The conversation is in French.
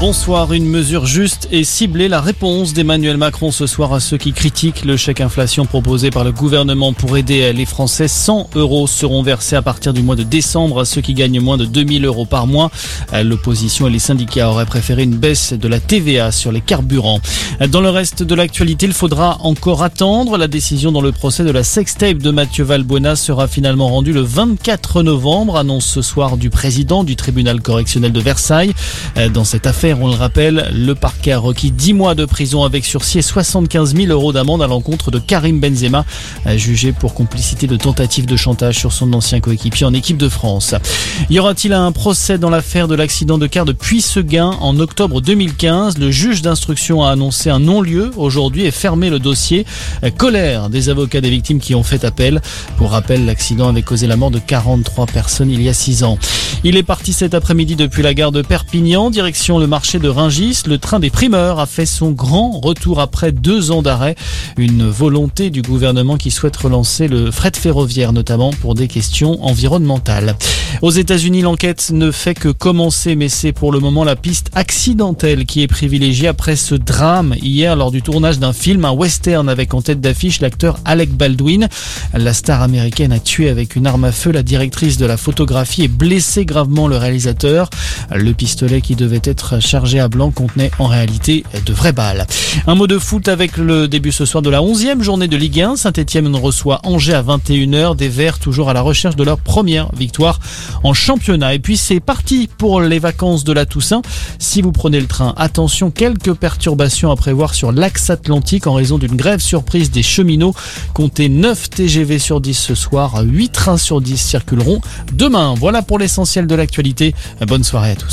Bonsoir, une mesure juste et ciblée, la réponse d'Emmanuel Macron ce soir à ceux qui critiquent le chèque inflation proposé par le gouvernement pour aider les Français. 100 euros seront versés à partir du mois de décembre à ceux qui gagnent moins de 2000 euros par mois. L'opposition et les syndicats auraient préféré une baisse de la TVA sur les carburants. Dans le reste de l'actualité, il faudra encore attendre. La décision dans le procès de la sextape de Mathieu Valbuena sera finalement rendue le 24 novembre, annonce ce soir du président du tribunal correctionnel de Versailles. Dans cette affaire, on le rappelle, le parquet a requis 10 mois de prison avec sursis et 75 000 euros d'amende à l'encontre de Karim Benzema, jugé pour complicité de tentative de chantage sur son ancien coéquipier en équipe de France. Y aura-t-il un procès dans l'affaire de l'accident de car de Puisseguin en octobre 2015 Le juge d'instruction a annoncé un non-lieu aujourd'hui et fermé le dossier. Colère des avocats des victimes qui ont fait appel. Pour rappel, l'accident avait causé la mort de 43 personnes il y a 6 ans. Il est parti cet après-midi depuis la gare de Perpignan, direction le marché de Ringis. Le train des primeurs a fait son grand retour après deux ans d'arrêt. Une volonté du gouvernement qui souhaite relancer le fret ferroviaire, notamment pour des questions environnementales. Aux États-Unis, l'enquête ne fait que commencer, mais c'est pour le moment la piste accidentelle qui est privilégiée après ce drame hier lors du tournage d'un film, un western avec en tête d'affiche l'acteur Alec Baldwin. La star américaine a tué avec une arme à feu la directrice de la photographie et blessé gravement le réalisateur. Le pistolet qui devait être chargé à blanc contenait en réalité de vraies balles. Un mot de foot avec le début ce soir de la 11e journée de Ligue 1. Saint-Etienne reçoit Angers à 21h. Des Verts toujours à la recherche de leur première victoire en championnat. Et puis c'est parti pour les vacances de la Toussaint. Si vous prenez le train, attention, quelques perturbations à prévoir sur l'axe atlantique en raison d'une grève surprise des cheminots. Comptez 9 TGV sur 10 ce soir, 8 trains sur 10 circuleront demain. Voilà pour l'essentiel de l'actualité. Bonne soirée à tous.